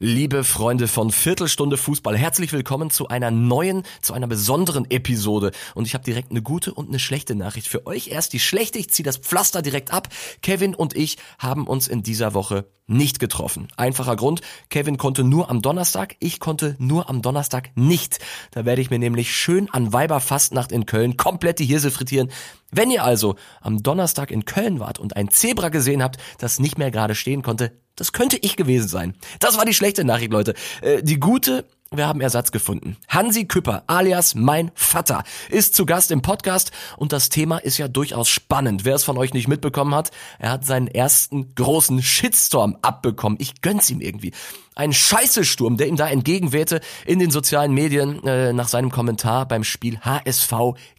Liebe Freunde von Viertelstunde Fußball, herzlich willkommen zu einer neuen, zu einer besonderen Episode. Und ich habe direkt eine gute und eine schlechte Nachricht für euch. Erst die schlechte, ich ziehe das Pflaster direkt ab. Kevin und ich haben uns in dieser Woche nicht getroffen. Einfacher Grund, Kevin konnte nur am Donnerstag, ich konnte nur am Donnerstag nicht. Da werde ich mir nämlich schön an Weiberfastnacht in Köln komplett die Hirse frittieren. Wenn ihr also am Donnerstag in Köln wart und ein Zebra gesehen habt, das nicht mehr gerade stehen konnte, das könnte ich gewesen sein. Das war die schlechte Nachricht, Leute. Äh, die gute, wir haben Ersatz gefunden. Hansi Küpper, alias mein Vater, ist zu Gast im Podcast und das Thema ist ja durchaus spannend. Wer es von euch nicht mitbekommen hat, er hat seinen ersten großen Shitstorm abbekommen. Ich gönn's ihm irgendwie ein Scheißesturm, der ihm da entgegenwehte in den sozialen Medien äh, nach seinem Kommentar beim Spiel HSV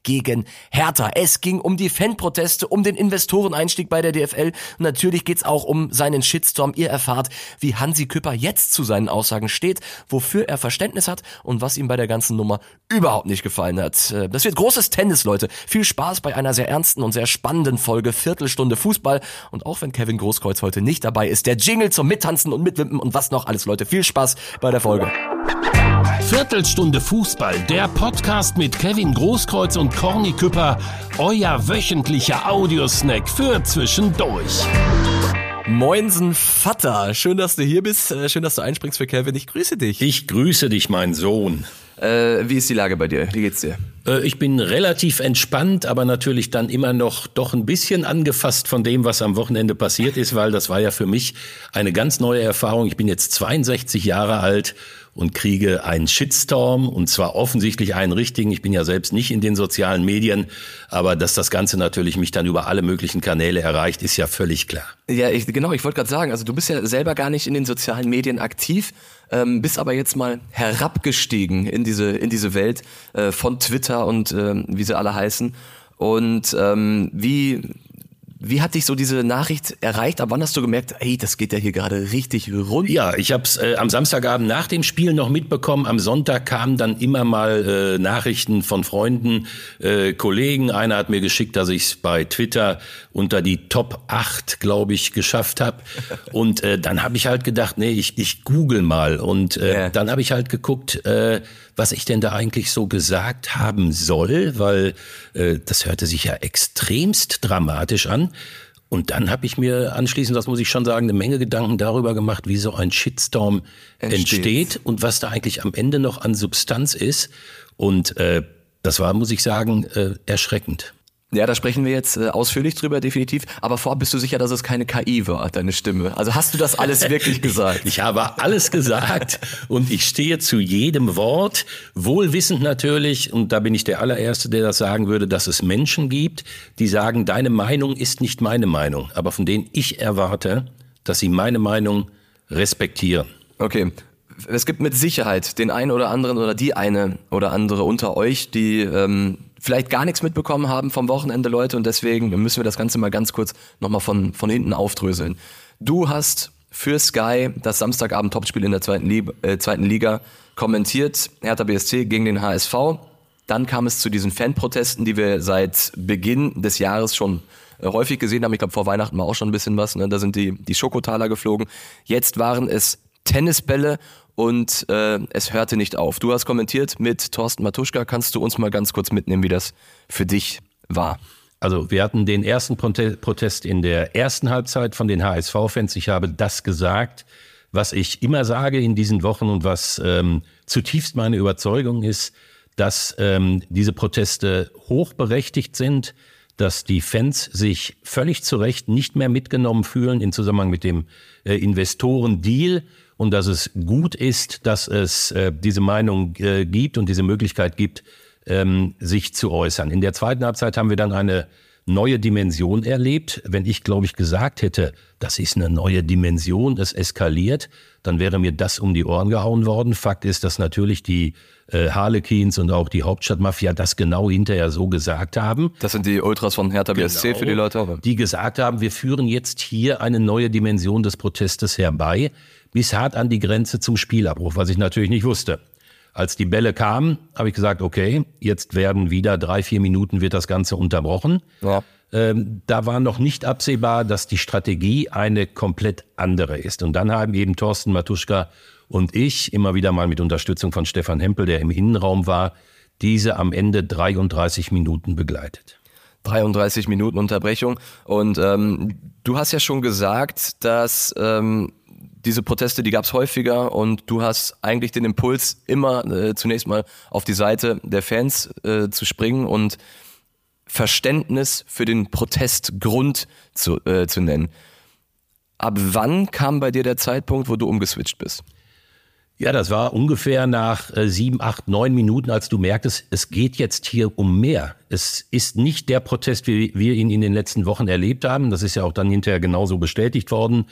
gegen Hertha. Es ging um die Fanproteste, um den Investoreneinstieg bei der DFL und natürlich geht's auch um seinen Shitstorm. Ihr erfahrt, wie Hansi Küpper jetzt zu seinen Aussagen steht, wofür er Verständnis hat und was ihm bei der ganzen Nummer überhaupt nicht gefallen hat. Äh, das wird großes Tennis, Leute. Viel Spaß bei einer sehr ernsten und sehr spannenden Folge Viertelstunde Fußball und auch wenn Kevin Großkreuz heute nicht dabei ist, der Jingle zum Mittanzen und Mitwimpen und was noch alles Leute. Viel Spaß bei der Folge. Viertelstunde Fußball, der Podcast mit Kevin Großkreuz und Corny Küpper, euer wöchentlicher Audiosnack für zwischendurch. Moinsen Vater, schön, dass du hier bist, äh, schön, dass du einspringst für Kevin. Ich grüße dich. Ich grüße dich, mein Sohn. Äh, wie ist die Lage bei dir? Wie geht's dir? Äh, ich bin relativ entspannt, aber natürlich dann immer noch doch ein bisschen angefasst von dem, was am Wochenende passiert ist, weil das war ja für mich eine ganz neue Erfahrung. Ich bin jetzt 62 Jahre alt und kriege einen Shitstorm und zwar offensichtlich einen richtigen. Ich bin ja selbst nicht in den sozialen Medien, aber dass das Ganze natürlich mich dann über alle möglichen Kanäle erreicht, ist ja völlig klar. Ja, ich, genau, ich wollte gerade sagen, also du bist ja selber gar nicht in den sozialen Medien aktiv, ähm, bist aber jetzt mal herabgestiegen in diese, in diese Welt äh, von Twitter und äh, wie sie alle heißen. Und ähm, wie, wie hat dich so diese Nachricht erreicht? Ab wann hast du gemerkt, ey, das geht ja hier gerade richtig rund? Ja, ich habe es äh, am Samstagabend nach dem Spiel noch mitbekommen. Am Sonntag kamen dann immer mal äh, Nachrichten von Freunden, äh, Kollegen. Einer hat mir geschickt, dass ich es bei Twitter unter die Top 8, glaube ich, geschafft habe. Und äh, dann habe ich halt gedacht, nee, ich, ich google mal. Und äh, ja. dann habe ich halt geguckt, äh, was ich denn da eigentlich so gesagt haben soll, weil äh, das hörte sich ja extremst dramatisch an. Und dann habe ich mir anschließend, das muss ich schon sagen, eine Menge Gedanken darüber gemacht, wie so ein Shitstorm entsteht, entsteht und was da eigentlich am Ende noch an Substanz ist. Und äh, das war, muss ich sagen, äh, erschreckend. Ja, da sprechen wir jetzt äh, ausführlich drüber, definitiv. Aber vorab bist du sicher, dass es keine KI war, deine Stimme. Also hast du das alles wirklich gesagt? ich habe alles gesagt und ich stehe zu jedem Wort, wohlwissend natürlich, und da bin ich der allererste, der das sagen würde, dass es Menschen gibt, die sagen, deine Meinung ist nicht meine Meinung, aber von denen ich erwarte, dass sie meine Meinung respektieren. Okay, es gibt mit Sicherheit den einen oder anderen oder die eine oder andere unter euch, die ähm, vielleicht gar nichts mitbekommen haben vom Wochenende, Leute, und deswegen müssen wir das Ganze mal ganz kurz nochmal von, von hinten aufdröseln. Du hast für Sky das Samstagabend-Topspiel in der zweiten Liga, äh, zweiten Liga kommentiert, Hertha BSC gegen den HSV. Dann kam es zu diesen Fanprotesten, die wir seit Beginn des Jahres schon äh, häufig gesehen haben. Ich glaube, vor Weihnachten war auch schon ein bisschen was. Ne? Da sind die, die Schokotaler geflogen. Jetzt waren es Tennisbälle und äh, es hörte nicht auf. Du hast kommentiert mit Thorsten Matuschka. Kannst du uns mal ganz kurz mitnehmen, wie das für dich war? Also wir hatten den ersten Protest in der ersten Halbzeit von den HSV-Fans. Ich habe das gesagt, was ich immer sage in diesen Wochen und was ähm, zutiefst meine Überzeugung ist, dass ähm, diese Proteste hochberechtigt sind, dass die Fans sich völlig zu Recht nicht mehr mitgenommen fühlen in Zusammenhang mit dem äh, Investoren-Deal und dass es gut ist, dass es äh, diese Meinung äh, gibt und diese Möglichkeit gibt, ähm, sich zu äußern. In der zweiten Halbzeit haben wir dann eine neue Dimension erlebt. Wenn ich, glaube ich, gesagt hätte, das ist eine neue Dimension, es eskaliert, dann wäre mir das um die Ohren gehauen worden. Fakt ist, dass natürlich die äh, Harlequins und auch die Hauptstadtmafia das genau hinterher so gesagt haben. Das sind die Ultras von Hertha BSC genau, für die Leute. Die gesagt haben, wir führen jetzt hier eine neue Dimension des Protestes herbei bis hart an die Grenze zum Spielabbruch, was ich natürlich nicht wusste. Als die Bälle kamen, habe ich gesagt, okay, jetzt werden wieder drei, vier Minuten wird das Ganze unterbrochen. Ja. ähm, da war noch nicht absehbar, dass die Strategie eine komplett andere ist. Und dann haben eben Thorsten Matuschka und ich, immer wieder mal mit Unterstützung von Stefan Hempel, der im Innenraum war, diese am Ende 33 Minuten begleitet. 33 Minuten Unterbrechung. Und ähm, du hast ja schon gesagt, dass ähm, diese Proteste, die gab es häufiger und du hast eigentlich den Impuls, immer äh, zunächst mal auf die Seite der Fans äh, zu springen und Verständnis für den Protestgrund zu, äh, zu nennen. Ab wann kam bei dir der Zeitpunkt, wo du umgeswitcht bist? Ja, das war ungefähr nach äh, sieben, acht, neun Minuten, als du merktest, es geht jetzt hier um mehr. Es ist nicht der Protest, wie wir ihn in den letzten Wochen erlebt haben. Das ist ja auch dann hinterher genauso bestätigt worden.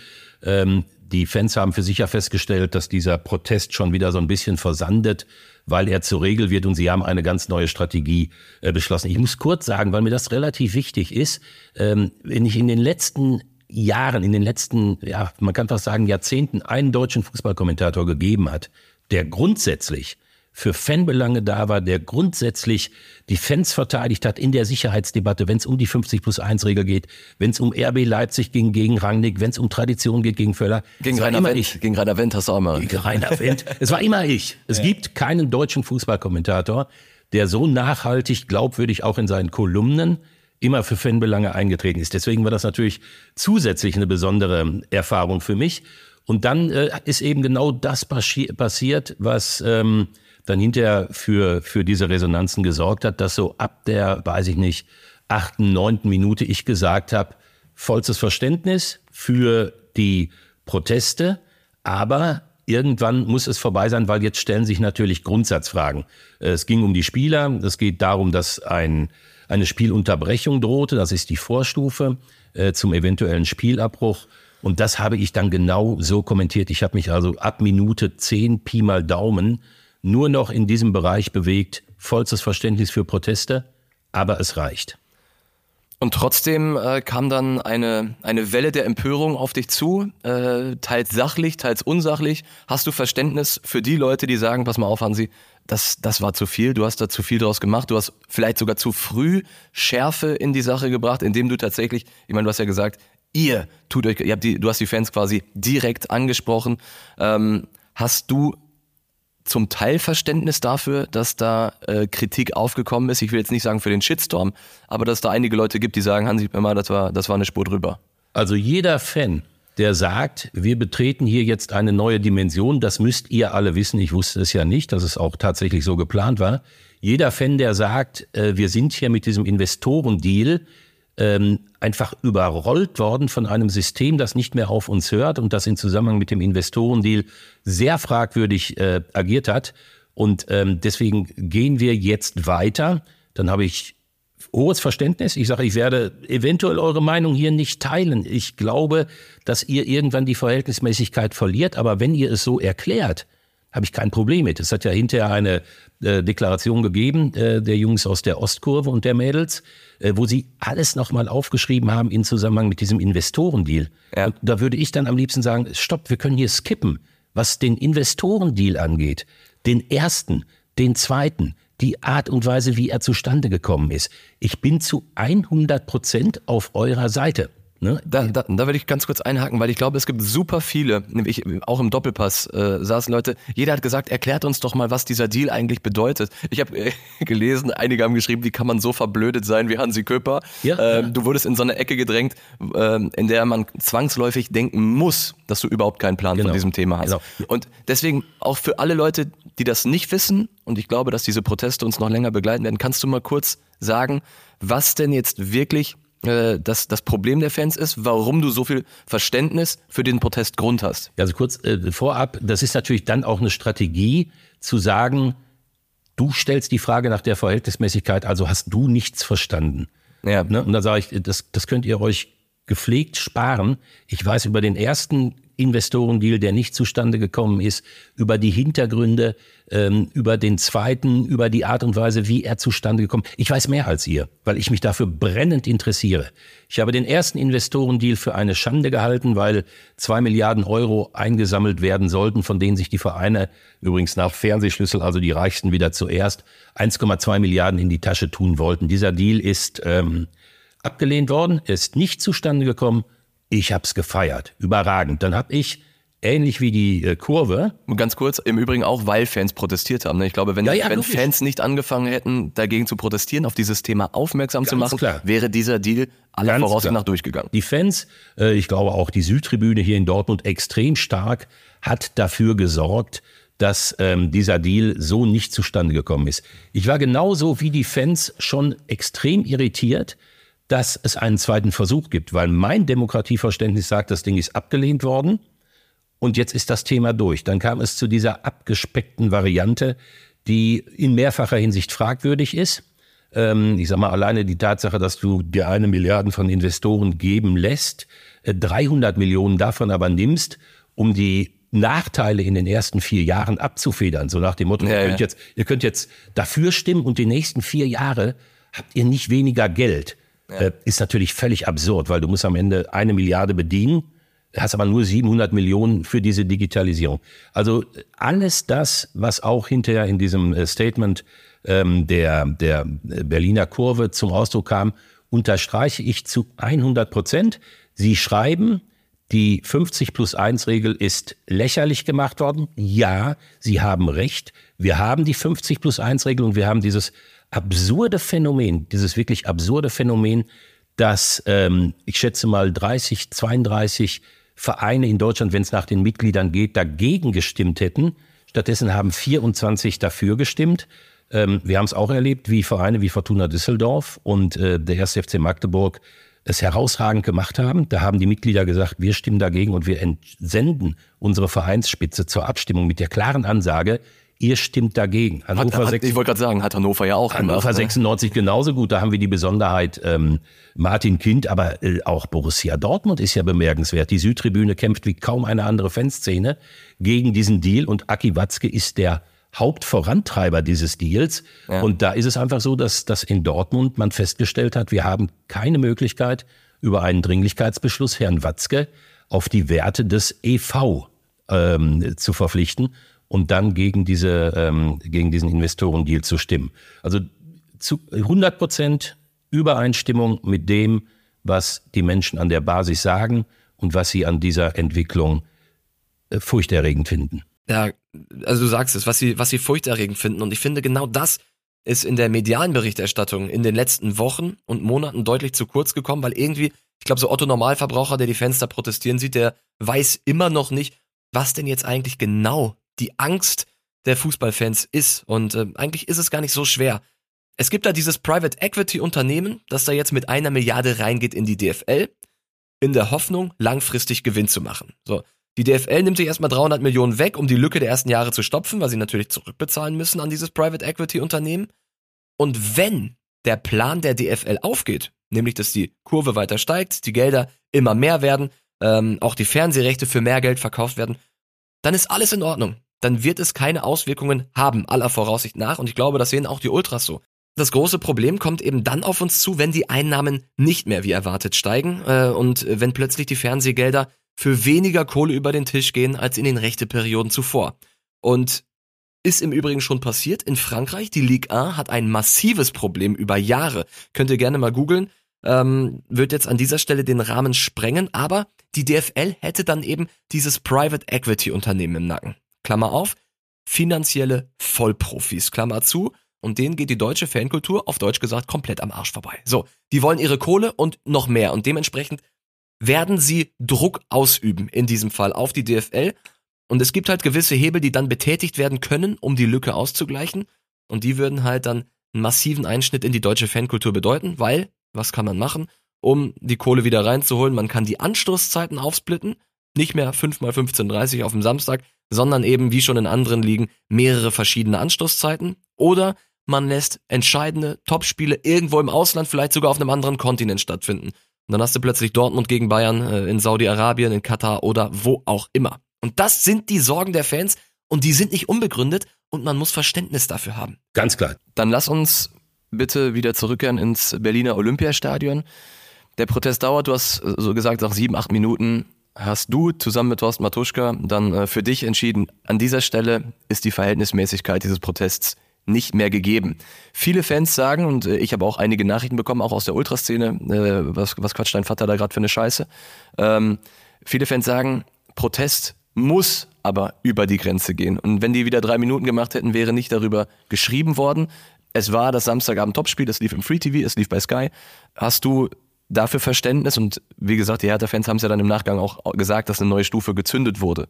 Ähm, die Fans haben für sich ja festgestellt, dass dieser Protest schon wieder so ein bisschen versandet, weil er zur Regel wird und sie haben eine ganz neue Strategie äh, beschlossen. Ich muss kurz sagen, weil mir das relativ wichtig ist, ähm, wenn ich in den letzten Jahren, in den letzten, ja, man kann fast sagen Jahrzehnten einen deutschen Fußballkommentator gegeben hat, der grundsätzlich für Fanbelange da war, der grundsätzlich die Fans verteidigt hat in der Sicherheitsdebatte, wenn es um die 50 plus 1 Regel geht, wenn es um RB Leipzig ging gegen Rangnick, wenn es um Tradition geht gegen Völler. Gegen Rainer Wendt, ich. gegen Rainer Wendt hast du auch mal. Gegen Rainer Wendt. es war immer ich. Es ja. gibt keinen deutschen Fußballkommentator, der so nachhaltig, glaubwürdig auch in seinen Kolumnen immer für Fanbelange eingetreten ist. Deswegen war das natürlich zusätzlich eine besondere Erfahrung für mich. Und dann äh, ist eben genau das passiert, was ähm, dann hinterher für, für diese Resonanzen gesorgt hat, dass so ab der, weiß ich nicht, achten, neunten Minute ich gesagt habe, vollstes Verständnis für die Proteste, aber irgendwann muss es vorbei sein, weil jetzt stellen sich natürlich Grundsatzfragen. Es ging um die Spieler, es geht darum, dass ein eine Spielunterbrechung drohte. Das ist die Vorstufe äh, zum eventuellen Spielabbruch. Und das habe ich dann genau so kommentiert. Ich habe mich also ab Minute 10 Pi mal Daumen nur noch in diesem Bereich bewegt. Vollstes Verständnis für Proteste, aber es reicht. Und trotzdem äh, kam dann eine, eine Welle der Empörung auf dich zu, äh, teils sachlich, teils unsachlich. Hast du Verständnis für die Leute, die sagen, pass mal auf, Hansi, das, das war zu viel, du hast da zu viel draus gemacht, du hast vielleicht sogar zu früh Schärfe in die Sache gebracht, indem du tatsächlich, ich meine, du hast ja gesagt, ihr tut euch, ihr habt die, du hast die Fans quasi direkt angesprochen. Ähm, hast du zum Teil Verständnis dafür, dass da äh, Kritik aufgekommen ist. Ich will jetzt nicht sagen für den Shitstorm, aber dass da einige Leute gibt, die sagen, Hansi mal, das war, das war eine Spur drüber. Also jeder Fan, der sagt, wir betreten hier jetzt eine neue Dimension, das müsst ihr alle wissen, ich wusste es ja nicht, dass es auch tatsächlich so geplant war. Jeder Fan, der sagt, äh, wir sind hier mit diesem Investorendeal ähm, einfach überrollt worden von einem System, das nicht mehr auf uns hört und das in Zusammenhang mit dem Investorendeal sehr fragwürdig äh, agiert hat. Und ähm, deswegen gehen wir jetzt weiter. Dann habe ich hohes Verständnis. Ich sage, ich werde eventuell eure Meinung hier nicht teilen. Ich glaube, dass ihr irgendwann die Verhältnismäßigkeit verliert. Aber wenn ihr es so erklärt, habe ich kein Problem mit. Es hat ja hinterher eine äh, Deklaration gegeben äh, der Jungs aus der Ostkurve und der Mädels, äh, wo sie alles nochmal aufgeschrieben haben in Zusammenhang mit diesem Investorendeal. Ja. Da würde ich dann am liebsten sagen, stopp, wir können hier skippen, was den Investorendeal angeht. Den ersten, den zweiten, die Art und Weise, wie er zustande gekommen ist. Ich bin zu 100 Prozent auf eurer Seite. Ne? Da, da, da will ich ganz kurz einhaken, weil ich glaube, es gibt super viele, nämlich auch im Doppelpass äh, saßen Leute, jeder hat gesagt, erklärt uns doch mal, was dieser Deal eigentlich bedeutet. Ich habe äh, gelesen, einige haben geschrieben, wie kann man so verblödet sein wie Hansi Köper. Ja, ähm, ja. Du wurdest in so eine Ecke gedrängt, ähm, in der man zwangsläufig denken muss, dass du überhaupt keinen Plan genau. von diesem Thema hast. Genau. Und deswegen auch für alle Leute, die das nicht wissen, und ich glaube, dass diese Proteste uns noch länger begleiten werden, kannst du mal kurz sagen, was denn jetzt wirklich äh, das, das Problem der Fans ist, warum du so viel Verständnis für den Protestgrund hast. Also kurz äh, vorab, das ist natürlich dann auch eine Strategie zu sagen, du stellst die Frage nach der Verhältnismäßigkeit, also hast du nichts verstanden. Ja. Ne? Und da sage ich, das, das könnt ihr euch gepflegt sparen. Ich weiß über den ersten Investorendeal, der nicht zustande gekommen ist, über die Hintergründe, ähm, über den zweiten, über die Art und Weise, wie er zustande gekommen ist. Ich weiß mehr als ihr, weil ich mich dafür brennend interessiere. Ich habe den ersten Investorendeal für eine Schande gehalten, weil zwei Milliarden Euro eingesammelt werden sollten, von denen sich die Vereine übrigens nach Fernsehschlüssel, also die Reichsten wieder zuerst, 1,2 Milliarden in die Tasche tun wollten. Dieser Deal ist ähm, abgelehnt worden, ist nicht zustande gekommen. Ich habe es gefeiert, überragend. Dann habe ich ähnlich wie die äh, Kurve. Ganz kurz, im Übrigen auch, weil Fans protestiert haben. Ne? Ich glaube, wenn, ja, ja, wenn Fans nicht angefangen hätten, dagegen zu protestieren, auf dieses Thema aufmerksam ganz zu machen, klar. wäre dieser Deal aller Voraussicht nach durchgegangen. Die Fans, äh, ich glaube auch die Südtribüne hier in Dortmund extrem stark, hat dafür gesorgt, dass ähm, dieser Deal so nicht zustande gekommen ist. Ich war genauso wie die Fans schon extrem irritiert, dass es einen zweiten Versuch gibt, weil mein Demokratieverständnis sagt, das Ding ist abgelehnt worden und jetzt ist das Thema durch. Dann kam es zu dieser abgespeckten Variante, die in mehrfacher Hinsicht fragwürdig ist. Ähm, ich sage mal, alleine die Tatsache, dass du dir eine Milliarde von Investoren geben lässt, 300 äh, Millionen davon aber nimmst, um die Nachteile in den ersten vier Jahren abzufedern. So nach dem Motto, ja, ihr, könnt jetzt, ihr könnt jetzt dafür stimmen und die nächsten vier Jahre habt ihr nicht weniger Geld. Ja. Äh, ist natürlich völlig absurd, weil du musst am Ende eine Milliarde bedienen hast aber nur 700 Millionen für diese Digitalisierung. Also alles das, was auch hinterher in diesem äh, Statement ähm, der, der Berliner Kurve zum Ausdruck kam, unterstreiche ich zu 100 Prozent. Sie schreiben, die 50 plus 1 Regel ist lächerlich gemacht worden. Ja, Sie haben recht. Wir haben die 50 plus 1 Regel und wir haben dieses absurde Phänomen, dieses wirklich absurde Phänomen, dass ähm, ich schätze mal 30, 32 Vereine in Deutschland, wenn es nach den Mitgliedern geht, dagegen gestimmt hätten. Stattdessen haben 24 dafür gestimmt. Ähm, wir haben es auch erlebt, wie Vereine wie Fortuna Düsseldorf und äh, der 1. FC Magdeburg es herausragend gemacht haben. Da haben die Mitglieder gesagt, wir stimmen dagegen und wir entsenden unsere Vereinsspitze zur Abstimmung mit der klaren Ansage, Ihr stimmt dagegen. Hannover hat, hat, ich wollte gerade sagen, hat Hannover ja auch Hannover gemacht. 96 ne? genauso gut. Da haben wir die Besonderheit ähm, Martin Kind, aber äh, auch Borussia Dortmund ist ja bemerkenswert. Die Südtribüne kämpft wie kaum eine andere Fanszene gegen diesen Deal und Aki Watzke ist der Hauptvorantreiber dieses Deals. Ja. Und da ist es einfach so, dass, dass in Dortmund man festgestellt hat, wir haben keine Möglichkeit, über einen Dringlichkeitsbeschluss Herrn Watzke auf die Werte des EV ähm, zu verpflichten und dann gegen diese ähm, gegen diesen Investorendeal zu stimmen. Also zu 100 Prozent Übereinstimmung mit dem, was die Menschen an der Basis sagen und was sie an dieser Entwicklung äh, furchterregend finden. Ja, also du sagst es, was sie was sie furchterregend finden und ich finde genau das ist in der medialen Berichterstattung in den letzten Wochen und Monaten deutlich zu kurz gekommen, weil irgendwie, ich glaube, so Otto Normalverbraucher, der die Fenster protestieren sieht, der weiß immer noch nicht, was denn jetzt eigentlich genau die Angst der Fußballfans ist. Und äh, eigentlich ist es gar nicht so schwer. Es gibt da dieses Private Equity Unternehmen, das da jetzt mit einer Milliarde reingeht in die DFL, in der Hoffnung, langfristig Gewinn zu machen. So. Die DFL nimmt sich erstmal 300 Millionen weg, um die Lücke der ersten Jahre zu stopfen, weil sie natürlich zurückbezahlen müssen an dieses Private Equity Unternehmen. Und wenn der Plan der DFL aufgeht, nämlich dass die Kurve weiter steigt, die Gelder immer mehr werden, ähm, auch die Fernsehrechte für mehr Geld verkauft werden, dann ist alles in Ordnung dann wird es keine Auswirkungen haben, aller Voraussicht nach. Und ich glaube, das sehen auch die Ultras so. Das große Problem kommt eben dann auf uns zu, wenn die Einnahmen nicht mehr wie erwartet steigen äh, und wenn plötzlich die Fernsehgelder für weniger Kohle über den Tisch gehen als in den Rechteperioden zuvor. Und ist im Übrigen schon passiert in Frankreich. Die Ligue 1 hat ein massives Problem über Jahre. Könnt ihr gerne mal googeln. Ähm, wird jetzt an dieser Stelle den Rahmen sprengen, aber die DFL hätte dann eben dieses Private Equity Unternehmen im Nacken. Klammer auf, finanzielle Vollprofis, Klammer zu, und denen geht die deutsche Fankultur, auf Deutsch gesagt, komplett am Arsch vorbei. So, die wollen ihre Kohle und noch mehr und dementsprechend werden sie Druck ausüben, in diesem Fall auf die DFL. Und es gibt halt gewisse Hebel, die dann betätigt werden können, um die Lücke auszugleichen. Und die würden halt dann einen massiven Einschnitt in die deutsche Fankultur bedeuten, weil, was kann man machen, um die Kohle wieder reinzuholen? Man kann die Anstoßzeiten aufsplitten, nicht mehr 5 mal 15.30 auf dem Samstag, sondern eben wie schon in anderen Ligen mehrere verschiedene Anstoßzeiten oder man lässt entscheidende Topspiele irgendwo im Ausland, vielleicht sogar auf einem anderen Kontinent stattfinden. Und dann hast du plötzlich Dortmund gegen Bayern äh, in Saudi-Arabien, in Katar oder wo auch immer. Und das sind die Sorgen der Fans und die sind nicht unbegründet und man muss Verständnis dafür haben. Ganz klar. Dann lass uns bitte wieder zurückkehren ins Berliner Olympiastadion. Der Protest dauert, du hast äh, so gesagt, nach sieben, acht Minuten hast du zusammen mit Thorsten Matuschka dann äh, für dich entschieden, an dieser Stelle ist die Verhältnismäßigkeit dieses Protests nicht mehr gegeben. Viele Fans sagen, und äh, ich habe auch einige Nachrichten bekommen, auch aus der Ultraszene, äh, was, was quatscht dein Vater da gerade für eine Scheiße. Ähm, viele Fans sagen, Protest muss aber über die Grenze gehen. Und wenn die wieder drei Minuten gemacht hätten, wäre nicht darüber geschrieben worden. Es war das Samstagabend Topspiel, es lief im Free TV, es lief bei Sky. Hast du dafür Verständnis? Und wie gesagt, die Hertha-Fans haben es ja dann im Nachgang auch gesagt, dass eine neue Stufe gezündet wurde.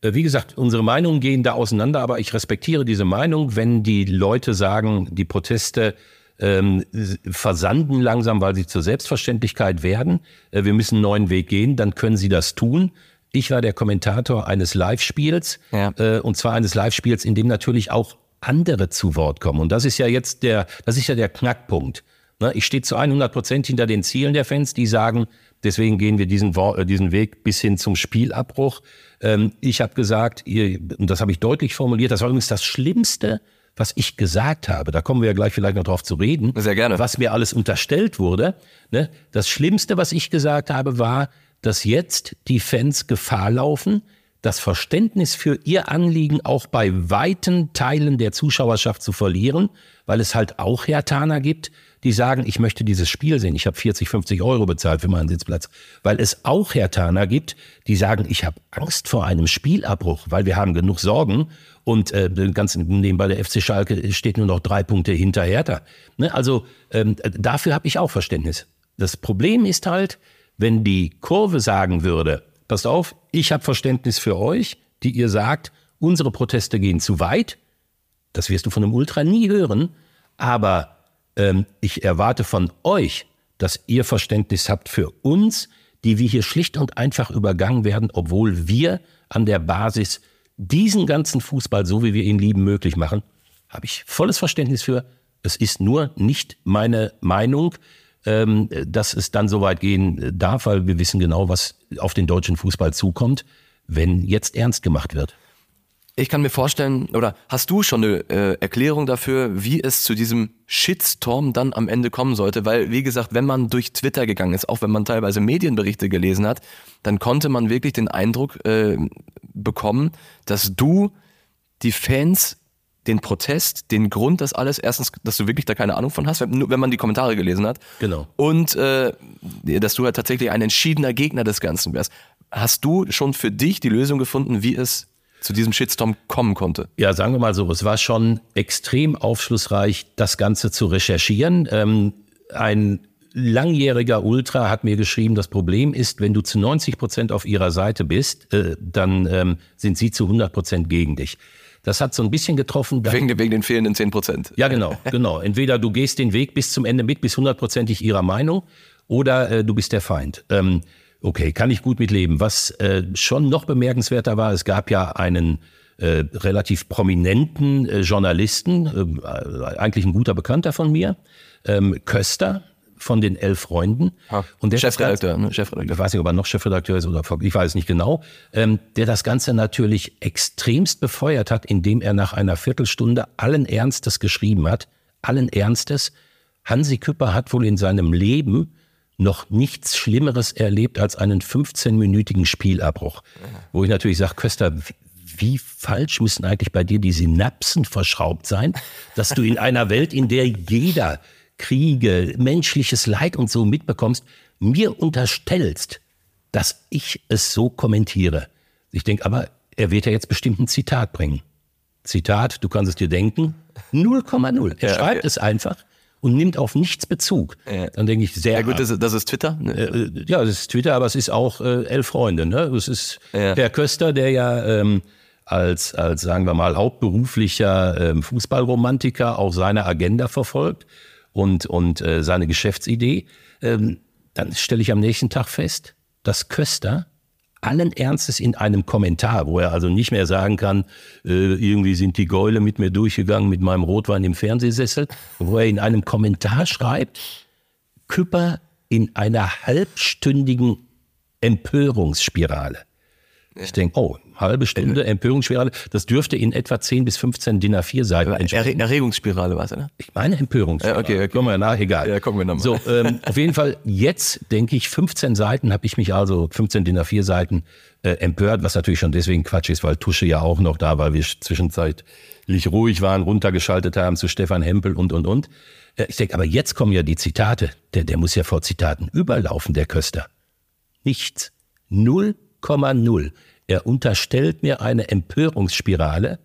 Äh, wie gesagt, unsere Meinungen gehen da auseinander, aber ich respektiere diese Meinung, wenn die Leute sagen, die Proteste ähm, versanden langsam, weil sie zur Selbstverständlichkeit werden. Äh, wir müssen einen neuen Weg gehen, dann können sie das tun. Ich war der Kommentator eines Live-Spiels ja. äh, und zwar eines Live-Spiels, in dem natürlich auch andere zu Wort kommen. Und das ist ja jetzt der, das ist ja der Knackpunkt. Ne? Ich stehe zu 100 Prozent hinter den Zielen der Fans, die sagen, deswegen gehen wir diesen, äh, diesen Weg bis hin zum Spielabbruch. Ähm, ich habe gesagt, und das habe ich deutlich formuliert, das war übrigens das Schlimmste, was ich gesagt habe. Da kommen wir ja gleich vielleicht noch drauf zu reden. Sehr gerne. Was mir alles unterstellt wurde. Ne? Das Schlimmste, was ich gesagt habe, war, dass jetzt die Fans Gefahr laufen, das Verständnis für ihr Anliegen auch bei weiten Teilen der Zuschauerschaft zu verlieren, weil es halt auch Hertaner gibt, die sagen, ich möchte dieses Spiel sehen. Ich habe 40, 50 Euro bezahlt für meinen Sitzplatz. Weil es auch Hertaner gibt, die sagen, ich habe Angst vor einem Spielabbruch, weil wir haben genug Sorgen und äh, ganz nebenbei der FC Schalke steht nur noch drei Punkte hinter Hertha. Ne? Also ähm, dafür habe ich auch Verständnis. Das Problem ist halt, wenn die Kurve sagen würde, passt auf, ich habe Verständnis für euch, die ihr sagt, unsere Proteste gehen zu weit, das wirst du von einem Ultra nie hören, aber ähm, ich erwarte von euch, dass ihr Verständnis habt für uns, die wir hier schlicht und einfach übergangen werden, obwohl wir an der Basis diesen ganzen Fußball, so wie wir ihn lieben, möglich machen, habe ich volles Verständnis für. Es ist nur nicht meine Meinung, ähm, dass es dann so weit gehen darf, weil wir wissen genau, was auf den deutschen Fußball zukommt, wenn jetzt ernst gemacht wird. Ich kann mir vorstellen, oder hast du schon eine äh, Erklärung dafür, wie es zu diesem Shitstorm dann am Ende kommen sollte? Weil, wie gesagt, wenn man durch Twitter gegangen ist, auch wenn man teilweise Medienberichte gelesen hat, dann konnte man wirklich den Eindruck äh, bekommen, dass du die Fans den Protest, den Grund, das alles, erstens, dass du wirklich da keine Ahnung von hast, wenn, wenn man die Kommentare gelesen hat. Genau. Und äh, dass du halt tatsächlich ein entschiedener Gegner des Ganzen wärst. Hast du schon für dich die Lösung gefunden, wie es zu diesem Shitstorm kommen konnte? Ja, sagen wir mal so, es war schon extrem aufschlussreich, das Ganze zu recherchieren. Ähm, ein langjähriger Ultra hat mir geschrieben, das Problem ist, wenn du zu 90 Prozent auf ihrer Seite bist, äh, dann ähm, sind sie zu 100 Prozent gegen dich. Das hat so ein bisschen getroffen. Wegen, wegen den fehlenden 10 Prozent. Ja, genau, genau. Entweder du gehst den Weg bis zum Ende mit, bis hundertprozentig ihrer Meinung, oder äh, du bist der Feind. Ähm, okay, kann ich gut mitleben. Was äh, schon noch bemerkenswerter war, es gab ja einen äh, relativ prominenten äh, Journalisten, äh, eigentlich ein guter Bekannter von mir, ähm, Köster, von den elf Freunden. Ha, und der Chefredakteur, ne? Chefredakteur. Ich weiß nicht, ob er noch Chefredakteur ist oder ich weiß es nicht genau. Ähm, der das Ganze natürlich extremst befeuert hat, indem er nach einer Viertelstunde allen Ernstes geschrieben hat. Allen Ernstes. Hansi Küpper hat wohl in seinem Leben noch nichts Schlimmeres erlebt als einen 15-minütigen Spielabbruch. Wo ich natürlich sage, Köster, wie falsch müssen eigentlich bei dir die Synapsen verschraubt sein, dass du in einer Welt, in der jeder Kriege, menschliches Leid und so mitbekommst, mir unterstellst, dass ich es so kommentiere. Ich denke, aber er wird ja jetzt bestimmt ein Zitat bringen. Zitat, du kannst es dir denken, 0,0. Er ja, schreibt okay. es einfach und nimmt auf nichts Bezug. Ja. Dann denke ich sehr. Ja gut, das ist, das ist Twitter. Ne? Äh, ja, das ist Twitter, aber es ist auch äh, elf Freunde. Ne? Es ist ja. Herr Köster, der ja ähm, als, als, sagen wir mal, hauptberuflicher ähm, Fußballromantiker auch seine Agenda verfolgt und, und äh, seine Geschäftsidee, ähm, dann stelle ich am nächsten Tag fest, dass Köster allen Ernstes in einem Kommentar, wo er also nicht mehr sagen kann, äh, irgendwie sind die Gäule mit mir durchgegangen mit meinem Rotwein im Fernsehsessel, wo er in einem Kommentar schreibt, Küpper in einer halbstündigen Empörungsspirale. Ich denke, oh, halbe Stunde Empörungsspirale, das dürfte in etwa 10 bis 15 DIN A4 Seiten entsprechen. Erregungsspirale war es, ne? Ich meine Empörungsspirale. Ja, okay, okay. Kommen wir nach, egal. Ja, kommen wir nochmal. So, ähm, auf jeden Fall, jetzt denke ich, 15 Seiten habe ich mich also, 15 DIN A4 Seiten äh, empört, was natürlich schon deswegen Quatsch ist, weil Tusche ja auch noch da war, wir zwischenzeitlich ruhig waren, runtergeschaltet haben zu Stefan Hempel und, und, und. Äh, ich denke, aber jetzt kommen ja die Zitate. Der, der muss ja vor Zitaten überlaufen, der Köster. Nichts. 0,0. Er unterstellt mir eine Empörungsspirale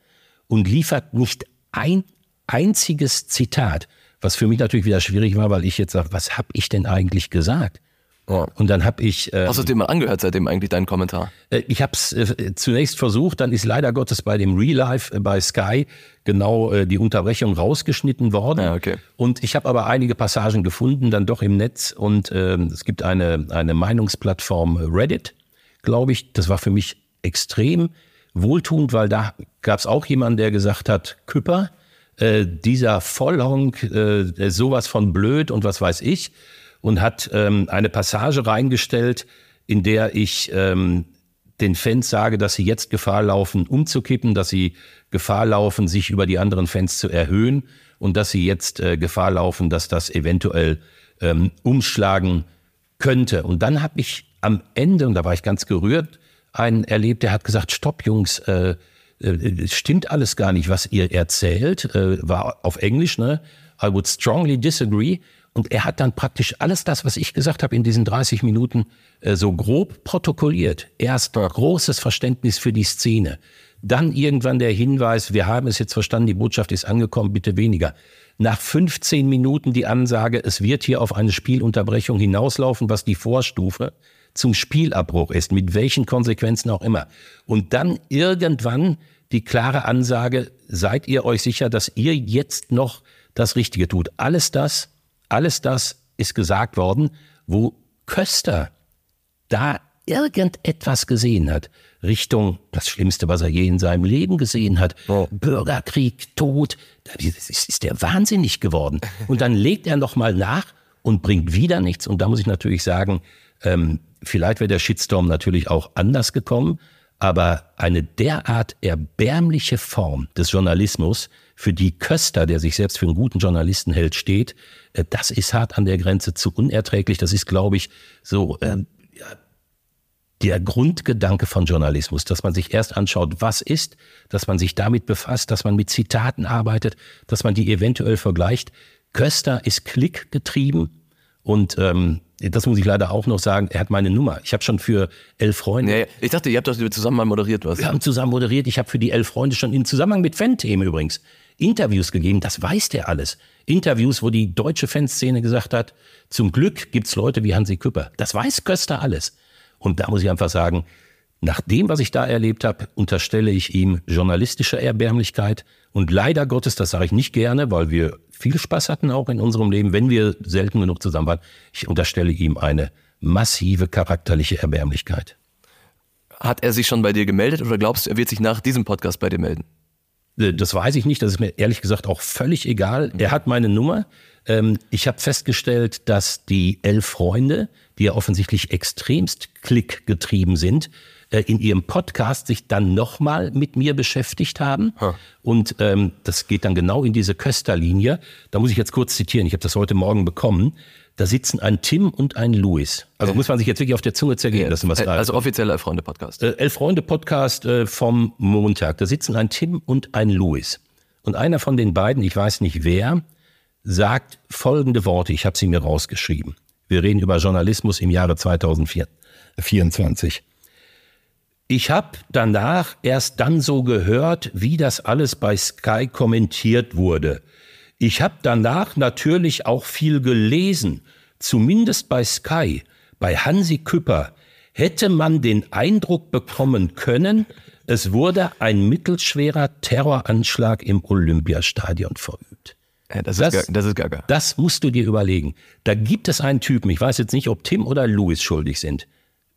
und liefert nicht ein einziges Zitat, was für mich natürlich wieder schwierig war, weil ich jetzt sage, was habe ich denn eigentlich gesagt? Ja. Und dann habe ich. Äh, Hast du dir mal angehört seitdem eigentlich deinen Kommentar? Äh, ich habe es äh, zunächst versucht, dann ist leider Gottes bei dem Real Life äh, bei Sky genau äh, die Unterbrechung rausgeschnitten worden. Ja, okay. Und ich habe aber einige Passagen gefunden, dann doch im Netz. Und ähm, es gibt eine, eine Meinungsplattform Reddit, glaube ich. Das war für mich extrem wohltuend, weil da gab es auch jemanden, der gesagt hat, Küpper, äh, dieser Vollhonk, äh, sowas von blöd und was weiß ich und hat ähm, eine Passage reingestellt, in der ich ähm, den Fans sage, dass sie jetzt Gefahr laufen, umzukippen, dass sie Gefahr laufen, sich über die anderen Fans zu erhöhen und dass sie jetzt äh, Gefahr laufen, dass das eventuell ähm, umschlagen könnte. Und dann habe ich am Ende, und da war ich ganz gerührt, einen erlebt, der hat gesagt, stopp Jungs, äh, äh, stimmt alles gar nicht, was ihr erzählt, äh, war auf Englisch, ne? I would strongly disagree. Und er hat dann praktisch alles das, was ich gesagt habe in diesen 30 Minuten, äh, so grob protokolliert. Erst großes Verständnis für die Szene. Dann irgendwann der Hinweis, wir haben es jetzt verstanden, die Botschaft ist angekommen, bitte weniger. Nach 15 Minuten die Ansage, es wird hier auf eine Spielunterbrechung hinauslaufen, was die Vorstufe zum Spielabbruch ist, mit welchen Konsequenzen auch immer. Und dann irgendwann die klare Ansage, seid ihr euch sicher, dass ihr jetzt noch das Richtige tut. Alles das alles das ist gesagt worden, wo Köster da irgendetwas gesehen hat, Richtung das Schlimmste, was er je in seinem Leben gesehen hat, oh. Bürgerkrieg, Tod, das ist der wahnsinnig geworden. Und dann legt er nochmal nach und bringt wieder nichts. Und da muss ich natürlich sagen, ähm, vielleicht wäre der Shitstorm natürlich auch anders gekommen, aber eine derart erbärmliche Form des Journalismus, für die Köster, der sich selbst für einen guten Journalisten hält, steht, äh, das ist hart an der Grenze zu unerträglich. Das ist, glaube ich, so äh, der Grundgedanke von Journalismus, dass man sich erst anschaut, was ist, dass man sich damit befasst, dass man mit Zitaten arbeitet, dass man die eventuell vergleicht. Köster ist klickgetrieben und ähm, das muss ich leider auch noch sagen, er hat meine Nummer. Ich habe schon für elf Freunde. Ja, ich dachte, ihr habt das zusammen mal moderiert, was? Wir haben zusammen moderiert. Ich habe für die elf Freunde schon in Zusammenhang mit Fan-Themen übrigens Interviews gegeben. Das weiß der alles. Interviews, wo die deutsche Fanszene gesagt hat, zum Glück gibt's Leute wie Hansi Küpper. Das weiß Köster alles. Und da muss ich einfach sagen, nach dem, was ich da erlebt habe, unterstelle ich ihm journalistische Erbärmlichkeit. Und leider Gottes, das sage ich nicht gerne, weil wir viel Spaß hatten auch in unserem Leben, wenn wir selten genug zusammen waren. Ich unterstelle ihm eine massive charakterliche Erbärmlichkeit. Hat er sich schon bei dir gemeldet oder glaubst du, er wird sich nach diesem Podcast bei dir melden? Äh, das weiß ich nicht, das ist mir ehrlich gesagt auch völlig egal. Er hat meine Nummer. Ähm, ich habe festgestellt, dass die elf Freunde, die ja offensichtlich extremst klickgetrieben sind, in ihrem Podcast sich dann nochmal mit mir beschäftigt haben. Huh. Und ähm, das geht dann genau in diese Kösterlinie. Da muss ich jetzt kurz zitieren, ich habe das heute Morgen bekommen. Da sitzen ein Tim und ein Louis. Also muss man sich jetzt wirklich auf der Zunge zergehen lassen, was da Also offizieller Elf-Freunde-Podcast. Äh, Elf-Freunde-Podcast äh, vom Montag. Da sitzen ein Tim und ein Louis. Und einer von den beiden, ich weiß nicht wer, sagt folgende Worte, ich habe sie mir rausgeschrieben. Wir reden über Journalismus im Jahre 2024. Ich habe danach erst dann so gehört, wie das alles bei Sky kommentiert wurde. Ich habe danach natürlich auch viel gelesen, zumindest bei Sky, bei Hansi Küpper, hätte man den Eindruck bekommen können, es wurde ein mittelschwerer Terroranschlag im Olympiastadion verübt. Ja, das, das, ist, das ist gaga. Das musst du dir überlegen. Da gibt es einen Typen, ich weiß jetzt nicht, ob Tim oder Louis schuldig sind.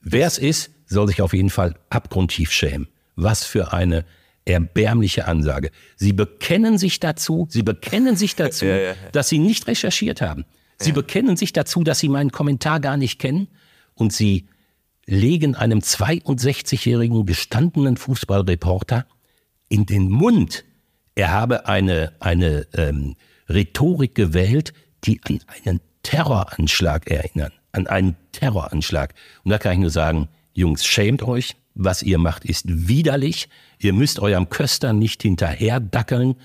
Wer es ist, soll sich auf jeden Fall abgrundtief schämen. Was für eine erbärmliche Ansage. Sie bekennen sich dazu, sie bekennen sich dazu, ja, ja, dass sie nicht recherchiert haben. Sie bekennen sich dazu, dass sie meinen Kommentar gar nicht kennen und sie legen einem 62-jährigen gestandenen Fußballreporter in den Mund, er habe eine, eine ähm, Rhetorik gewählt, die an einen Terroranschlag erinnern. An einen Terroranschlag. Und da kann ich nur sagen, Jungs, schämt euch. Was ihr macht, ist widerlich. Ihr müsst eurem Köster nicht hinterherdackeln.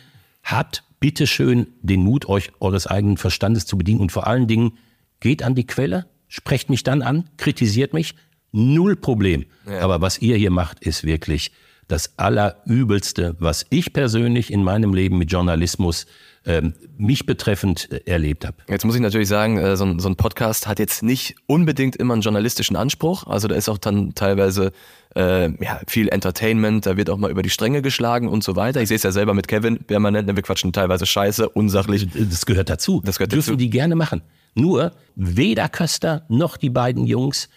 Habt bitteschön den Mut, euch eures eigenen Verstandes zu bedienen und vor allen Dingen geht an die Quelle, sprecht mich dann an, kritisiert mich, null Problem. Ja. Aber was ihr hier macht, ist wirklich das Allerübelste, was ich persönlich in meinem Leben mit Journalismus ähm, mich betreffend äh, erlebt habe. Jetzt muss ich natürlich sagen, äh, so, ein, so, ein, Podcast hat jetzt nicht unbedingt immer einen journalistischen Anspruch. Also da ist auch dann teilweise äh, ja, viel Entertainment, da wird auch mal über die Stränge geschlagen und so weiter. Ich sehe es ja selber mit Kevin permanent, wir quatschen teilweise scheiße, unsachlich. Das gehört dazu. Das gehört Dürfen dazu. die gerne machen. Nur weder Köster noch die beiden Jungs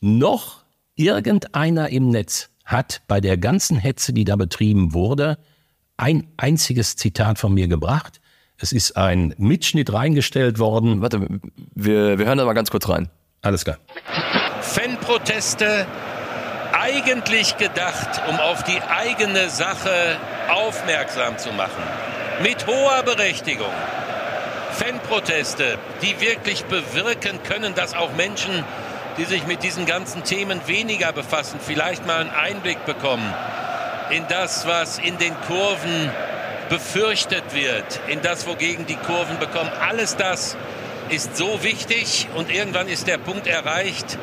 noch irgendeiner im Netz hat bei der ganzen Hetze, die da betrieben wurde, ein einziges Zitat von mir gebracht. Es ist ein Mitschnitt reingestellt worden. Warte, wir, wir hören da mal ganz kurz rein. Alles klar. Fanproteste eigentlich gedacht, um auf die eigene Sache aufmerksam zu machen. Mit hoher Berechtigung. Fanproteste, die wirklich bewirken können, dass auch Menschen die sich mit diesen ganzen Themen weniger befassen, vielleicht mal einen Einblick bekommen in das, was in den Kurven befürchtet wird, in das, wogegen die Kurven bekommen. Alles das ist so wichtig und irgendwann ist der Punkt erreicht,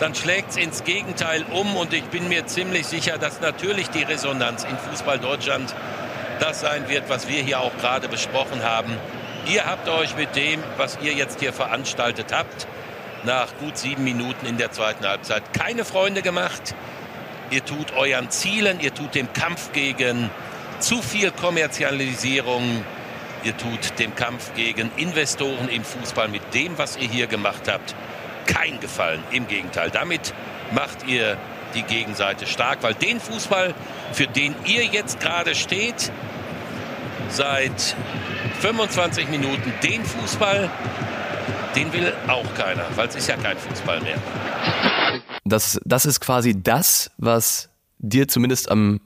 dann schlägt es ins Gegenteil um und ich bin mir ziemlich sicher, dass natürlich die Resonanz in Fußball Deutschland das sein wird, was wir hier auch gerade besprochen haben. Ihr habt euch mit dem, was ihr jetzt hier veranstaltet habt, nach gut sieben Minuten in der zweiten Halbzeit keine Freunde gemacht. Ihr tut euren Zielen, ihr tut dem Kampf gegen zu viel Kommerzialisierung, ihr tut dem Kampf gegen Investoren im Fußball mit dem, was ihr hier gemacht habt, kein Gefallen. Im Gegenteil, damit macht ihr die Gegenseite stark, weil den Fußball, für den ihr jetzt gerade steht, seit 25 Minuten, den Fußball, den will auch keiner, weil es ist ja kein Fußball mehr. Das, das ist quasi das, was dir zumindest am,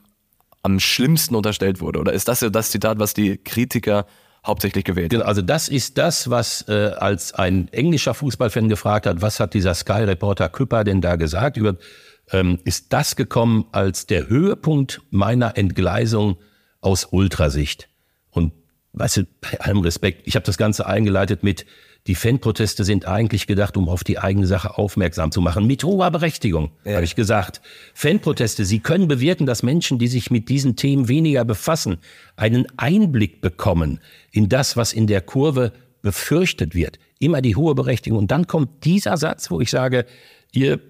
am schlimmsten unterstellt wurde. Oder ist das ja das Zitat, was die Kritiker hauptsächlich gewählt haben? Also das ist das, was äh, als ein englischer Fußballfan gefragt hat, was hat dieser Sky-Reporter Küpper denn da gesagt? Über, ähm, ist das gekommen als der Höhepunkt meiner Entgleisung aus Ultrasicht? Und weißt du, bei allem Respekt, ich habe das Ganze eingeleitet mit die Fanproteste sind eigentlich gedacht, um auf die eigene Sache aufmerksam zu machen. Mit hoher Berechtigung, ja. habe ich gesagt. Fanproteste, sie können bewirken, dass Menschen, die sich mit diesen Themen weniger befassen, einen Einblick bekommen in das, was in der Kurve befürchtet wird. Immer die hohe Berechtigung. Und dann kommt dieser Satz, wo ich sage, ihr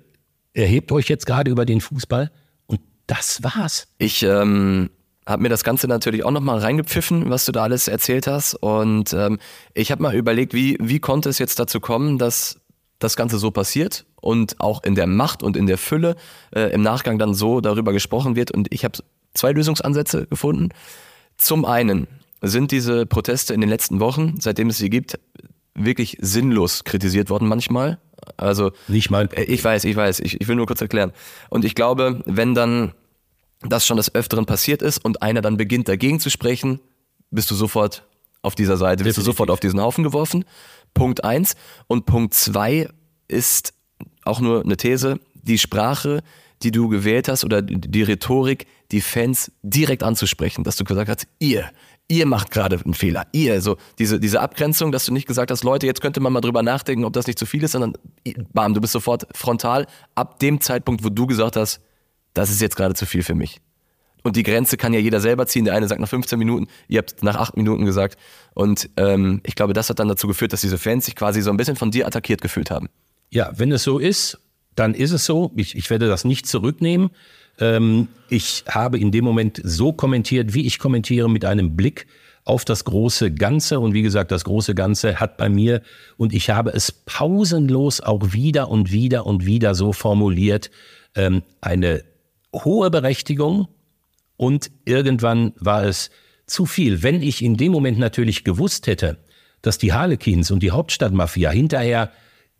erhebt euch jetzt gerade über den Fußball und das war's. Ich ähm, habe mir das Ganze natürlich auch nochmal reingepfiffen, was du da alles erzählt hast. Und ähm, ich habe mal überlegt, wie, wie konnte es jetzt dazu kommen, dass das Ganze so passiert und auch in der Macht und in der Fülle äh, im Nachgang dann so darüber gesprochen wird. Und ich habe zwei Lösungsansätze gefunden. Zum einen sind diese Proteste in den letzten Wochen, seitdem es sie gibt, wirklich sinnlos kritisiert worden manchmal. Also nicht mal. Äh, ich weiß, ich weiß. Ich, ich will nur kurz erklären. Und ich glaube, wenn dann das schon des Öfteren passiert ist und einer dann beginnt dagegen zu sprechen, bist du sofort auf dieser Seite, bist du sofort auf diesen Haufen geworfen. Punkt eins. Und Punkt zwei ist auch nur eine These, die Sprache, die du gewählt hast oder die Rhetorik, die Fans direkt anzusprechen, dass du gesagt hast, ihr, ihr macht gerade einen Fehler, ihr, so diese, diese Abgrenzung, dass du nicht gesagt hast, Leute, jetzt könnte man mal drüber nachdenken, ob das nicht zu viel ist, sondern bam, du bist sofort frontal ab dem Zeitpunkt, wo du gesagt hast, das ist jetzt gerade zu viel für mich. Und die Grenze kann ja jeder selber ziehen. Der eine sagt nach 15 Minuten, ihr habt nach 8 Minuten gesagt. Und ähm, ich glaube, das hat dann dazu geführt, dass diese Fans sich quasi so ein bisschen von dir attackiert gefühlt haben. Ja, wenn es so ist, dann ist es so. Ich, ich werde das nicht zurücknehmen. Ähm, ich habe in dem Moment so kommentiert, wie ich kommentiere, mit einem Blick auf das große Ganze. Und wie gesagt, das große Ganze hat bei mir, und ich habe es pausenlos auch wieder und wieder und wieder so formuliert, ähm, eine hohe Berechtigung und irgendwann war es zu viel. Wenn ich in dem Moment natürlich gewusst hätte, dass die Harlequins und die Hauptstadtmafia hinterher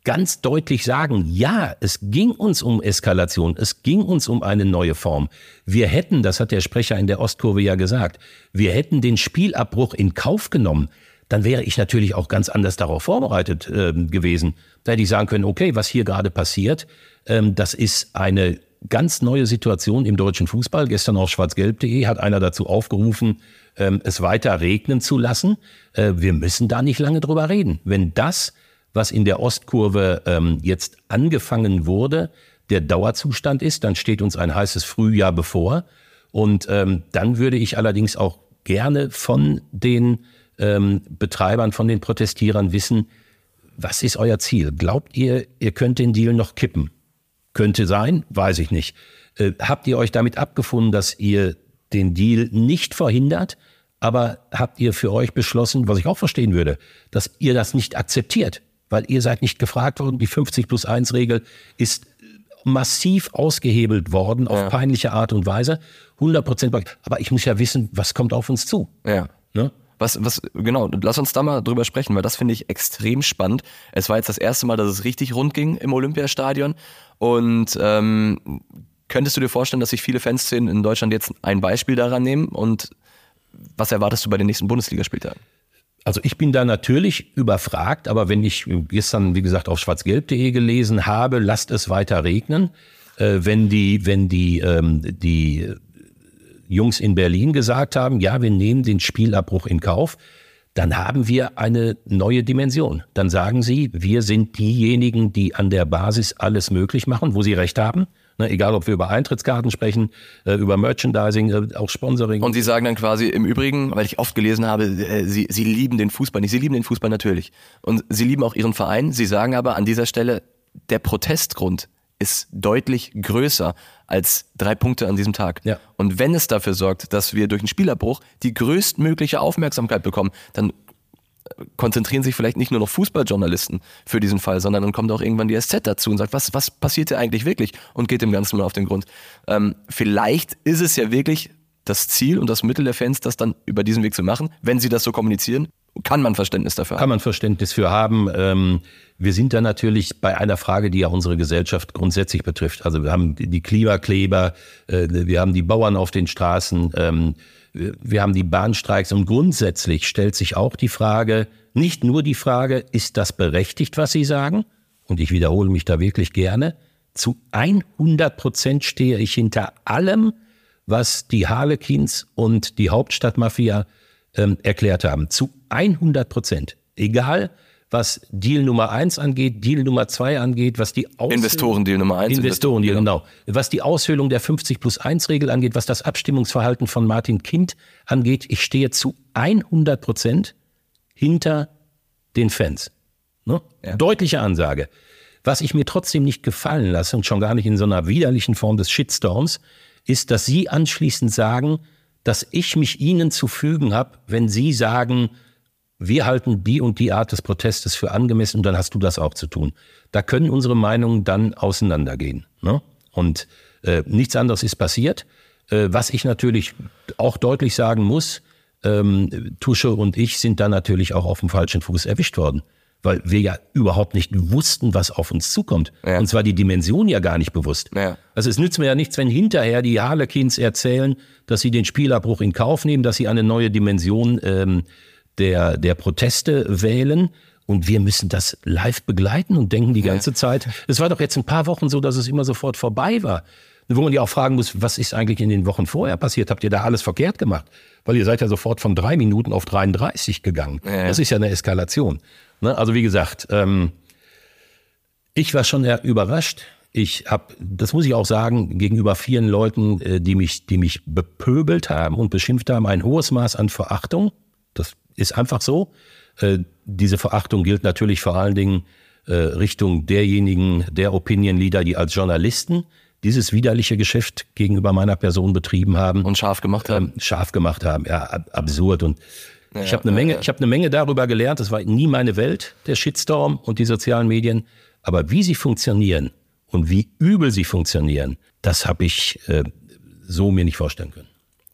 ganz deutlich sagen, ja, es ging uns um Eskalation, es ging uns um eine neue Form. Wir hätten, das hat der Sprecher in der Ostkurve ja gesagt, wir hätten den Spielabbruch in Kauf genommen. Dann wäre ich natürlich auch ganz anders darauf vorbereitet äh, gewesen. Da hätte ich sagen können, okay, was hier gerade passiert, ähm, das ist eine ganz neue Situation im deutschen Fußball. Gestern auf schwarzgelb.de hat einer dazu aufgerufen, ähm, es weiter regnen zu lassen. Äh, wir müssen da nicht lange drüber reden. Wenn das, was in der Ostkurve ähm, jetzt angefangen wurde, der Dauerzustand ist, dann steht uns ein heißes Frühjahr bevor. Und ähm, dann würde ich allerdings auch gerne von den Betreibern, von den Protestierern wissen, was ist euer Ziel? Glaubt ihr, ihr könnt den Deal noch kippen? Könnte sein, weiß ich nicht. Äh, habt ihr euch damit abgefunden, dass ihr den Deal nicht verhindert, aber habt ihr für euch beschlossen, was ich auch verstehen würde, dass ihr das nicht akzeptiert, weil ihr seid nicht gefragt worden. Die 50 plus 1 Regel ist massiv ausgehebelt worden auf ja. peinliche Art und Weise. 100 Prozent. Aber ich muss ja wissen, was kommt auf uns zu. Ja. Ne? Was, was, genau, lass uns da mal drüber sprechen, weil das finde ich extrem spannend. Es war jetzt das erste Mal, dass es richtig rund ging im Olympiastadion. Und ähm, könntest du dir vorstellen, dass sich viele Fanszenen in Deutschland jetzt ein Beispiel daran nehmen? Und was erwartest du bei den nächsten Bundesligaspieltagen? Also ich bin da natürlich überfragt, aber wenn ich gestern, wie gesagt, auf schwarzgelb.de gelesen habe, lasst es weiter regnen, äh, wenn die, wenn die, ähm, die Jungs in Berlin gesagt haben, ja, wir nehmen den Spielabbruch in Kauf, dann haben wir eine neue Dimension. Dann sagen sie, wir sind diejenigen, die an der Basis alles möglich machen, wo sie recht haben. Ne, egal, ob wir über Eintrittskarten sprechen, äh, über Merchandising, äh, auch Sponsoring. Und Sie sagen dann quasi im Übrigen, weil ich oft gelesen habe, äh, Sie, Sie lieben den Fußball nicht. Sie lieben den Fußball natürlich. Und Sie lieben auch Ihren Verein. Sie sagen aber an dieser Stelle, der Protestgrund ist deutlich größer als drei Punkte an diesem Tag. Ja. Und wenn es dafür sorgt, dass wir durch einen Spielabbruch die größtmögliche Aufmerksamkeit bekommen, dann äh, konzentrieren sich vielleicht nicht nur noch Fußballjournalisten für diesen Fall, sondern dann kommt auch irgendwann die SZ dazu und sagt, was, was passiert hier eigentlich wirklich und geht dem Ganzen mal auf den Grund. Ähm, vielleicht ist es ja wirklich das Ziel und das Mittel der Fans, das dann über diesen Weg zu machen, wenn sie das so kommunizieren. Kann man Verständnis dafür haben? Kann man Verständnis für haben. Ähm, wir sind da natürlich bei einer Frage, die ja unsere Gesellschaft grundsätzlich betrifft. Also wir haben die Klimakleber, äh, wir haben die Bauern auf den Straßen, ähm, wir haben die Bahnstreiks und grundsätzlich stellt sich auch die Frage, nicht nur die Frage, ist das berechtigt, was Sie sagen? Und ich wiederhole mich da wirklich gerne. Zu 100 Prozent stehe ich hinter allem, was die Harlequins und die Hauptstadtmafia ähm, erklärt haben. Zu 100 Prozent. Egal, was Deal Nummer eins angeht, Deal Nummer zwei angeht, was die Aushöhlung, Investoren-Deal Nummer eins. Investoren-Deal, genau. Was die Aushöhlung der 50 plus 1 Regel angeht, was das Abstimmungsverhalten von Martin Kind angeht, ich stehe zu 100 Prozent hinter den Fans. Ne? Ja. Deutliche Ansage. Was ich mir trotzdem nicht gefallen lasse und schon gar nicht in so einer widerlichen Form des Shitstorms, ist, dass Sie anschließend sagen, dass ich mich Ihnen zu fügen habe, wenn Sie sagen, wir halten die und die Art des Protestes für angemessen und dann hast du das auch zu tun. Da können unsere Meinungen dann auseinandergehen. Ne? Und äh, nichts anderes ist passiert. Äh, was ich natürlich auch deutlich sagen muss, ähm, Tusche und ich sind da natürlich auch auf dem falschen Fuß erwischt worden. Weil wir ja überhaupt nicht wussten, was auf uns zukommt. Ja. Und zwar die Dimension ja gar nicht bewusst. Ja. Also es nützt mir ja nichts, wenn hinterher die Harlequins erzählen, dass sie den Spielabbruch in Kauf nehmen, dass sie eine neue Dimension ähm, der, der Proteste wählen. Und wir müssen das live begleiten und denken die ganze ja. Zeit. Es war doch jetzt ein paar Wochen so, dass es immer sofort vorbei war. Wo man ja auch fragen muss, was ist eigentlich in den Wochen vorher passiert? Habt ihr da alles verkehrt gemacht? Weil ihr seid ja sofort von drei Minuten auf 33 gegangen. Ja. Das ist ja eine Eskalation. Ne? Also wie gesagt, ähm, ich war schon eher überrascht. Ich habe, das muss ich auch sagen, gegenüber vielen Leuten, äh, die mich, die mich bepöbelt haben und beschimpft haben, ein hohes Maß an Verachtung. Das ist einfach so. Äh, diese Verachtung gilt natürlich vor allen Dingen äh, Richtung derjenigen, der Opinion Leader, die als Journalisten dieses widerliche Geschäft gegenüber meiner Person betrieben haben. Und scharf gemacht haben. Ähm, scharf gemacht haben, ja, absurd. Und ja, ich habe eine ja, Menge, ja. ich habe eine Menge darüber gelernt. Das war nie meine Welt, der Shitstorm und die sozialen Medien. Aber wie sie funktionieren und wie übel sie funktionieren, das habe ich äh, so mir nicht vorstellen können.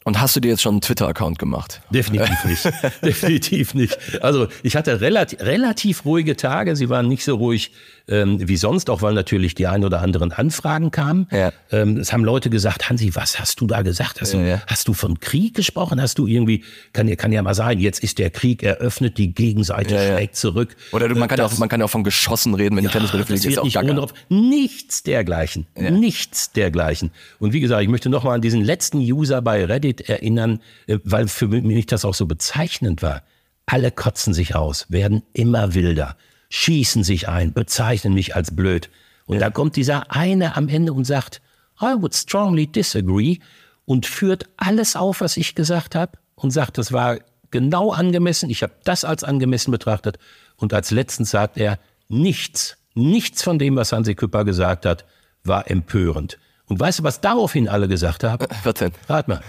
Und hast du dir jetzt schon einen Twitter-Account gemacht? Definitiv nicht. Definitiv nicht. Also ich hatte relativ, relativ ruhige Tage. Sie waren nicht so ruhig ähm, wie sonst, auch weil natürlich die ein oder anderen Anfragen kamen. Ja. Ähm, es haben Leute gesagt, Hansi, was hast du da gesagt? Hast, Ja, du, ja. hast du von Krieg gesprochen? Hast du irgendwie, kann, ja- kann ja mal sein, jetzt ist der Krieg eröffnet, die Gegenseite schlägt zurück. Oder du, man, kann ja auch, man kann auch von Geschossen reden, wenn die Tennisbälle fliegen. das wird auch nicht ohne. Nichts dergleichen. Nichts dergleichen. Und wie gesagt, ich möchte nochmal an diesen letzten User bei Reddit erinnern, äh, weil für mich das auch so bezeichnend war. Alle kotzen sich aus, werden immer wilder, schießen sich ein, bezeichnen mich als blöd. Und da kommt dieser eine am Ende und sagt, I would strongly disagree und führt alles auf, was ich gesagt habe und sagt, das war genau angemessen, ich habe das als angemessen betrachtet. Und als letztens sagt er, nichts, nichts von dem, was Hansi Küpper gesagt hat, war empörend. Und weißt du, was daraufhin alle gesagt haben? Was denn? Rat mal,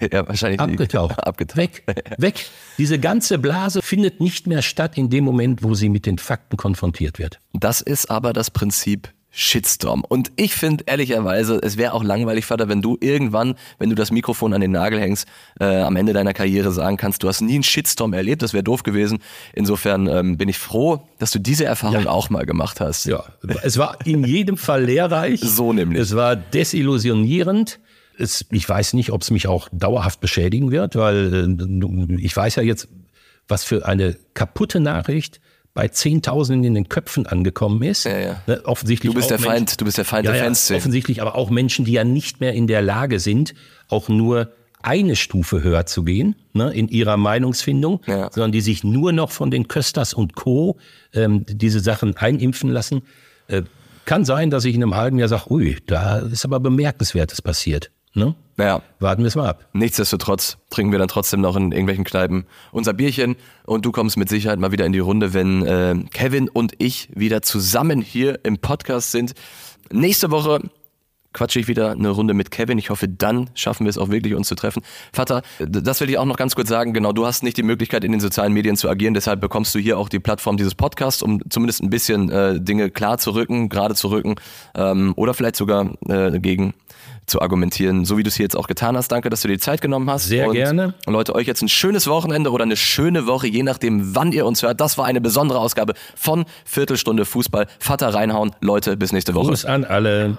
Ja, wahrscheinlich. abgetaucht. Abgetaucht. Weg, weg. Diese ganze Blase findet nicht mehr statt in dem Moment, wo sie mit den Fakten konfrontiert wird. Das ist aber das Prinzip Shitstorm. Und ich finde ehrlicherweise, es wäre auch langweilig, Vater, wenn du irgendwann, wenn du das Mikrofon an den Nagel hängst, äh, am Ende deiner Karriere sagen kannst, du hast nie einen Shitstorm erlebt, das wäre doof gewesen. Insofern ähm, bin ich froh, dass du diese Erfahrung auch mal gemacht hast. Ja, es war in jedem Fall lehrreich. So nämlich. Es war desillusionierend. Es, ich weiß nicht, ob es mich auch dauerhaft beschädigen wird, weil äh, ich weiß ja jetzt, was für eine kaputte Nachricht bei Zehntausenden in den Köpfen angekommen ist. Ja, ja. Ne, offensichtlich Du bist der Menschen- Feind, du bist der Feind ja, der Fanszene. offensichtlich aber auch Menschen, die ja nicht mehr in der Lage sind, auch nur eine Stufe höher zu gehen ne, in ihrer Meinungsfindung, sondern die sich nur noch von den Kösters und Co. Ähm, diese Sachen einimpfen lassen. Äh, kann sein, dass ich in einem halben Jahr sage, ui, da ist aber Bemerkenswertes passiert. Ne? Naja, Warten wir es mal ab. Nichtsdestotrotz trinken wir dann trotzdem noch in irgendwelchen Kneipen unser Bierchen und du kommst mit Sicherheit mal wieder in die Runde, wenn äh, Kevin und ich wieder zusammen hier im Podcast sind. Nächste Woche quatsche ich wieder eine Runde mit Kevin. Ich hoffe, dann schaffen wir es auch wirklich, uns zu treffen. Vater, das will ich auch noch ganz kurz sagen. Genau, du hast nicht die Möglichkeit, in den sozialen Medien zu agieren. Deshalb bekommst du hier auch die Plattform dieses Podcasts, um zumindest ein bisschen äh, Dinge klar zu rücken, gerade zu rücken ähm, oder vielleicht sogar äh, dagegen zu argumentieren, so wie du es hier jetzt auch getan hast. Danke, dass du dir die Zeit genommen hast. Sehr und gerne. Leute, euch jetzt ein schönes Wochenende oder eine schöne Woche, je nachdem, wann ihr uns hört. Das war eine besondere Ausgabe von Viertelstunde Fußball. Vater reinhauen. Leute, bis nächste Woche. Gruß an alle.